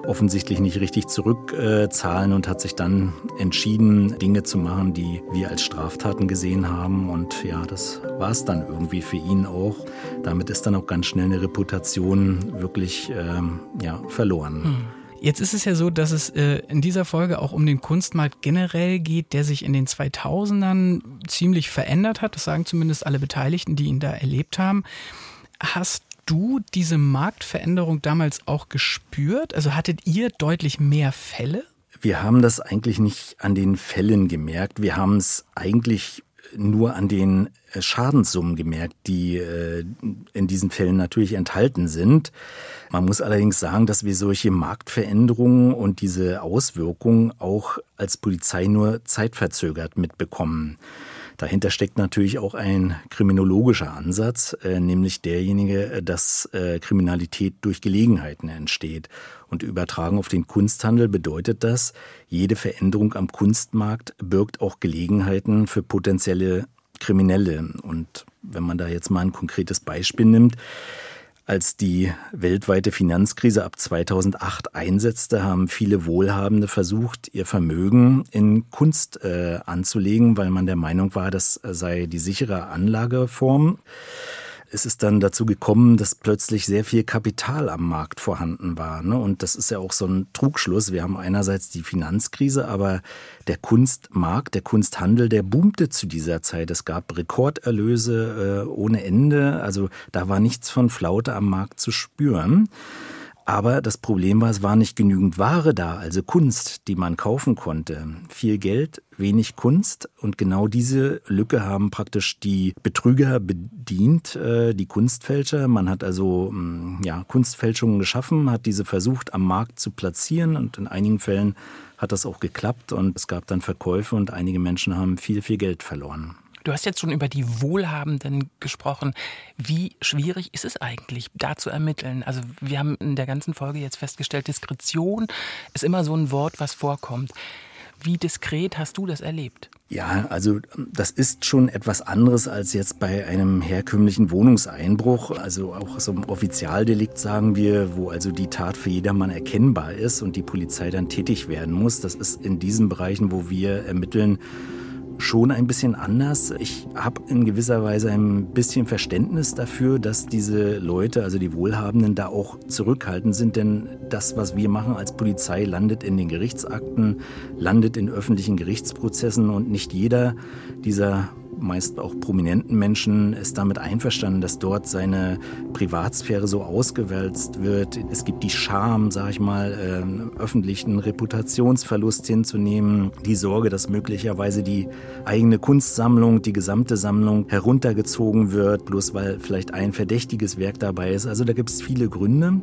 S14: offensichtlich nicht richtig zurückzahlen und hat sich dann entschieden, Dinge zu machen, die wir als Straftaten gesehen haben. Und ja, das war es dann irgendwie für ihn auch. Damit ist dann auch ganz schnell eine Reputation wirklich ähm, ja, verloren. Hm.
S10: Jetzt ist es ja so, dass es äh, in dieser Folge auch um den Kunstmarkt generell geht, der sich in den 2000ern ziemlich verändert hat. Das sagen zumindest alle Beteiligten, die ihn da erlebt haben. Hast du diese Marktveränderung damals auch gespürt? Also hattet ihr deutlich mehr Fälle?
S14: Wir haben das eigentlich nicht an den Fällen gemerkt. Wir haben es eigentlich nur an den äh, Schadenssummen gemerkt, die äh, in diesen Fällen natürlich enthalten sind. Man muss allerdings sagen, dass wir solche Marktveränderungen und diese Auswirkungen auch als Polizei nur zeitverzögert mitbekommen. Dahinter steckt natürlich auch ein kriminologischer Ansatz, äh, nämlich derjenige, dass Kriminalität durch Gelegenheiten entsteht. Und übertragen auf den Kunsthandel bedeutet das, jede Veränderung am Kunstmarkt birgt auch Gelegenheiten für potenzielle Kriminelle. Und wenn man da jetzt mal ein konkretes Beispiel nimmt, als die weltweite Finanzkrise ab 2008 einsetzte, haben viele Wohlhabende versucht, ihr Vermögen in Kunst äh, anzulegen, weil man der Meinung war, das sei die sichere Anlageform ist es dann dazu gekommen, dass plötzlich sehr viel Kapital am Markt vorhanden war. Ne? Und das ist ja auch so ein Trugschluss. Wir haben einerseits die Finanzkrise, aber der Kunstmarkt, der Kunsthandel, der boomte zu dieser Zeit. Es gab Rekorderlöse äh, ohne Ende. Also da war nichts von Flaute am Markt zu spüren. Aber das Problem war, es war nicht genügend Ware da, also Kunst, die man kaufen konnte. Viel Geld, wenig Kunst. Und genau diese Lücke haben praktisch die Betrüger bedient, äh, die Kunstfälscher. Man hat also mm, ja, Kunstfälschungen geschaffen, hat diese versucht am Markt zu platzieren und in einigen Fällen hat das auch geklappt und es gab dann Verkäufe und einige Menschen haben viel, viel Geld verloren.
S11: Du hast jetzt schon über die Wohlhabenden gesprochen. Wie schwierig ist es eigentlich, da zu ermitteln? Also wir haben in der ganzen Folge jetzt festgestellt, Diskretion ist immer so ein Wort, was vorkommt. Wie diskret hast du das erlebt?
S14: Ja, also das ist schon etwas anderes als jetzt bei einem herkömmlichen Wohnungseinbruch. Also auch so ein Offizialdelikt sagen wir, wo also die Tat für jedermann erkennbar ist und die Polizei dann tätig werden muss. Das ist in diesen Bereichen, wo wir ermitteln, schon ein bisschen anders. Ich habe in gewisser Weise ein bisschen Verständnis dafür, dass diese Leute, also die Wohlhabenden, da auch zurückhaltend sind, denn das, was wir machen als Polizei, landet in den Gerichtsakten, landet in öffentlichen Gerichtsprozessen und nicht jeder dieser meist auch prominenten Menschen ist damit einverstanden, dass dort seine Privatsphäre so ausgewälzt wird. Es gibt die Scham, sag ich mal, äh, öffentlichen Reputationsverlust hinzunehmen, die Sorge, dass möglicherweise die eigene Kunstsammlung, die gesamte Sammlung heruntergezogen wird, bloß weil vielleicht ein verdächtiges Werk dabei ist. Also da gibt es viele Gründe.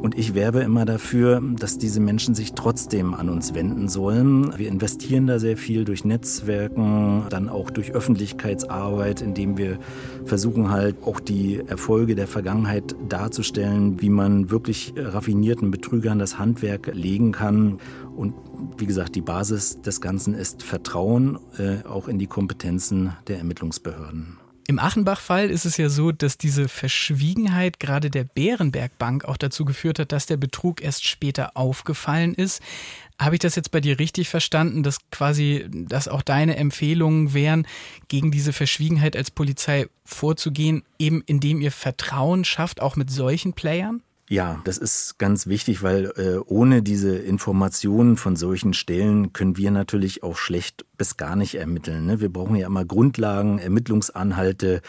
S14: Und ich werbe immer dafür, dass diese Menschen sich trotzdem an uns wenden sollen. Wir investieren da sehr viel durch Netzwerken, dann auch durch Öffentlichkeitsarbeit, indem wir versuchen halt auch die Erfolge der Vergangenheit darzustellen, wie man wirklich raffinierten Betrügern das Handwerk legen kann. Und wie gesagt, die Basis des Ganzen ist Vertrauen äh, auch in die Kompetenzen der Ermittlungsbehörden.
S10: Im Achenbach-Fall ist es ja so, dass diese Verschwiegenheit gerade der Bärenberg Bank auch dazu geführt hat, dass der Betrug erst später aufgefallen ist. Habe ich das jetzt bei dir richtig verstanden, dass quasi, dass auch deine Empfehlungen wären, gegen diese Verschwiegenheit als Polizei vorzugehen, eben indem ihr Vertrauen schafft, auch mit solchen Playern?
S14: Ja, das ist ganz wichtig, weil äh, ohne diese Informationen von solchen Stellen können wir natürlich auch schlecht bis gar nicht ermitteln. Ne? Wir brauchen ja immer Grundlagen, Ermittlungsanhalte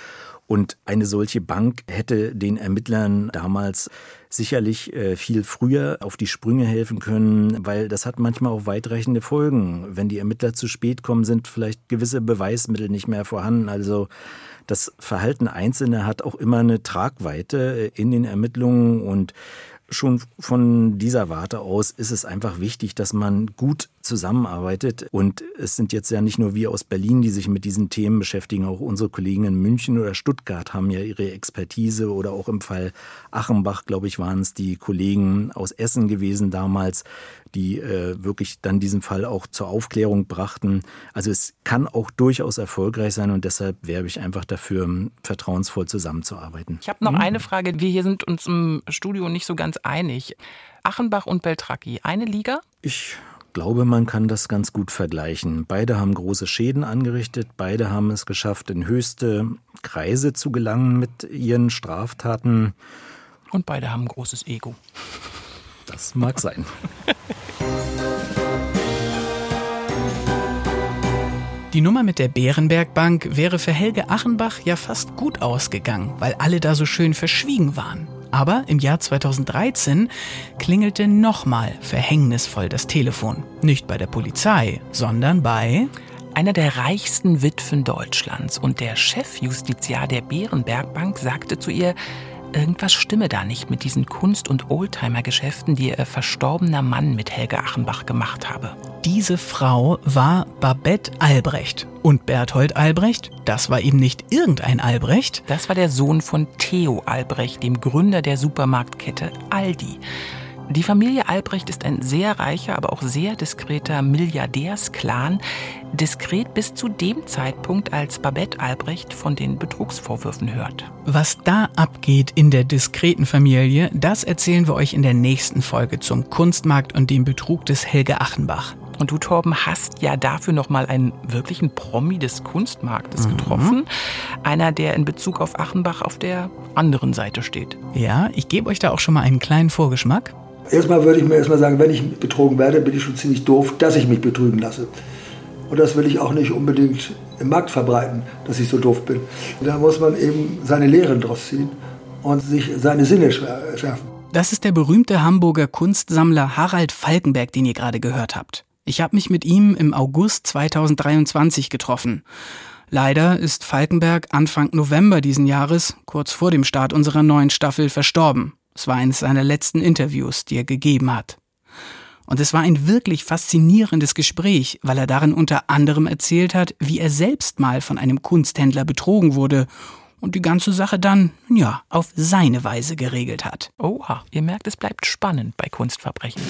S14: und eine solche Bank hätte den Ermittlern damals sicherlich äh, viel früher auf die Sprünge helfen können, weil das hat manchmal auch weitreichende Folgen. Wenn die Ermittler zu spät kommen, sind vielleicht gewisse Beweismittel nicht mehr vorhanden. Also das Verhalten Einzelner hat auch immer eine Tragweite äh, in den Ermittlungen und schon von dieser Warte aus ist es einfach wichtig, dass man gut zusammenarbeitet. Und es sind jetzt ja nicht nur wir aus Berlin, die sich mit diesen Themen beschäftigen, auch unsere Kollegen in München oder Stuttgart haben ja ihre Expertise oder auch im Fall Achenbach, glaube ich, waren es die Kollegen aus Essen gewesen damals, die äh, wirklich dann diesen Fall auch zur Aufklärung brachten. Also es kann auch durchaus erfolgreich sein und deshalb werbe ich einfach dafür, vertrauensvoll zusammenzuarbeiten.
S11: Ich habe noch mhm. eine Frage. Wir hier sind uns im Studio nicht so ganz einig. Achenbach und Beltracchi, eine Liga?
S14: Ich glaube, man kann das ganz gut vergleichen. Beide haben große Schäden angerichtet, beide haben es geschafft, in höchste Kreise zu gelangen mit ihren Straftaten.
S11: Und beide haben ein großes Ego.
S14: Das mag sein.
S10: Die Nummer mit der Bärenbergbank wäre für Helge Achenbach ja fast gut ausgegangen, weil alle da so schön verschwiegen waren. Aber im Jahr 2013 klingelte nochmal verhängnisvoll das Telefon. Nicht bei der Polizei, sondern bei
S11: einer der reichsten Witwen Deutschlands und der Chefjustiziar der Bärenbergbank sagte zu ihr, Irgendwas stimme da nicht mit diesen Kunst- und Oldtimer-Geschäften, die ihr verstorbener Mann mit Helge Achenbach gemacht habe.
S10: Diese Frau war Babette Albrecht. Und Berthold Albrecht, das war eben nicht irgendein Albrecht.
S11: Das war der Sohn von Theo Albrecht, dem Gründer der Supermarktkette Aldi. Die Familie Albrecht ist ein sehr reicher, aber auch sehr diskreter Milliardärsclan. Diskret bis zu dem Zeitpunkt, als Babette Albrecht von den Betrugsvorwürfen hört.
S10: Was da abgeht in der diskreten Familie, das erzählen wir euch in der nächsten Folge zum Kunstmarkt und dem Betrug des Helge Achenbach.
S11: Und du, Torben, hast ja dafür nochmal einen wirklichen Promi des Kunstmarktes mhm. getroffen. Einer, der in Bezug auf Achenbach auf der anderen Seite steht.
S10: Ja, ich gebe euch da auch schon mal einen kleinen Vorgeschmack.
S15: Erstmal würde ich mir erstmal sagen, wenn ich betrogen werde, bin ich schon ziemlich doof, dass ich mich betrügen lasse. Und das will ich auch nicht unbedingt im Markt verbreiten, dass ich so doof bin. Da muss man eben seine Lehren draus ziehen und sich seine Sinne schärfen.
S10: Das ist der berühmte Hamburger Kunstsammler Harald Falkenberg, den ihr gerade gehört habt. Ich habe mich mit ihm im August 2023 getroffen. Leider ist Falkenberg Anfang November diesen Jahres, kurz vor dem Start unserer neuen Staffel, verstorben. Es war eines seiner letzten Interviews, die er gegeben hat. Und es war ein wirklich faszinierendes Gespräch, weil er darin unter anderem erzählt hat, wie er selbst mal von einem Kunsthändler betrogen wurde und die ganze Sache dann, ja, auf seine Weise geregelt hat.
S11: Oha, ihr merkt, es bleibt spannend bei Kunstverbrechen.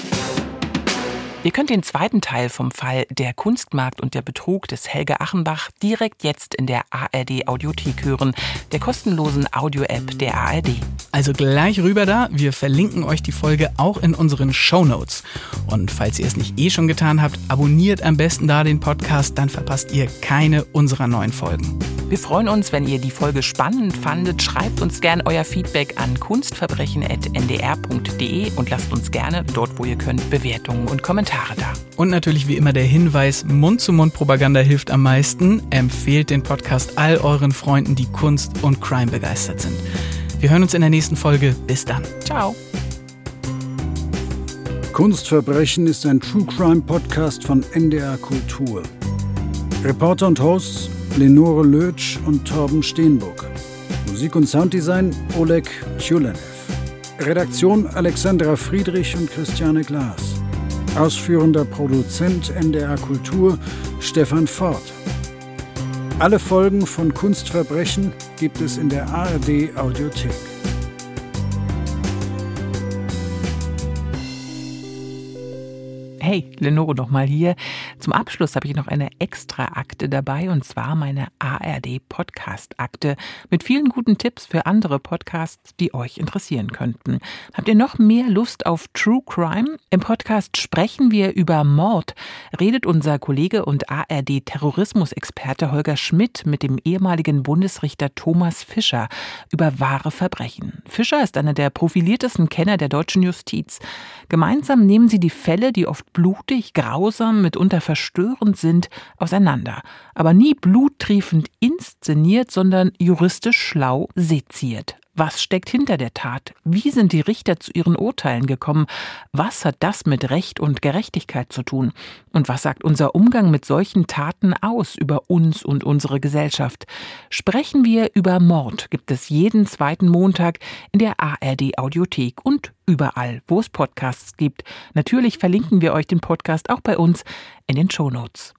S11: Ihr könnt den zweiten Teil vom Fall Der Kunstmarkt und der Betrug des Helge Achenbach direkt jetzt in der ARD Audiothek hören, der kostenlosen Audio-App der ARD.
S10: Also gleich rüber da, wir verlinken euch die Folge auch in unseren Show Notes. Und falls ihr es nicht eh schon getan habt, abonniert am besten da den Podcast, dann verpasst ihr keine unserer neuen Folgen.
S11: Wir freuen uns, wenn ihr die Folge spannend fandet. Schreibt uns gern euer Feedback an kunstverbrechen.ndr.de und lasst uns gerne dort, wo ihr könnt, Bewertungen und Kommentare da.
S10: Und natürlich wie immer der Hinweis, Mund-zu-Mund-Propaganda hilft am meisten. Empfehlt den Podcast all euren Freunden, die Kunst und Crime begeistert sind. Wir hören uns in der nächsten Folge. Bis dann.
S11: Ciao.
S9: Kunstverbrechen ist ein True Crime Podcast von NDR Kultur. Reporter und Hosts Lenore Lötsch und Torben Steenburg. Musik und Sounddesign Oleg Tjulenev. Redaktion Alexandra Friedrich und Christiane Glas. Ausführender Produzent NDR Kultur Stefan Ford. Alle Folgen von Kunstverbrechen gibt es in der ARD Audiothek.
S11: Hey, Lenore noch mal hier. Zum Abschluss habe ich noch eine extra Akte dabei und zwar meine ARD Podcast Akte mit vielen guten Tipps für andere Podcasts, die euch interessieren könnten. Habt ihr noch mehr Lust auf True Crime? Im Podcast sprechen wir über Mord. Redet unser Kollege und ARD Terrorismusexperte Holger Schmidt mit dem ehemaligen Bundesrichter Thomas Fischer über wahre Verbrechen. Fischer ist einer der profiliertesten Kenner der deutschen Justiz. Gemeinsam nehmen sie die Fälle, die oft blutig, grausam, mitunter verstörend sind, auseinander. Aber nie bluttriefend inszeniert, sondern juristisch schlau seziert. Was steckt hinter der Tat? Wie sind die Richter zu ihren Urteilen gekommen? Was hat das mit Recht und Gerechtigkeit zu tun? Und was sagt unser Umgang mit solchen Taten aus über uns und unsere Gesellschaft? Sprechen wir über Mord, gibt es jeden zweiten Montag in der ARD Audiothek und überall, wo es Podcasts gibt. Natürlich verlinken wir euch den Podcast auch bei uns in den Show Notes.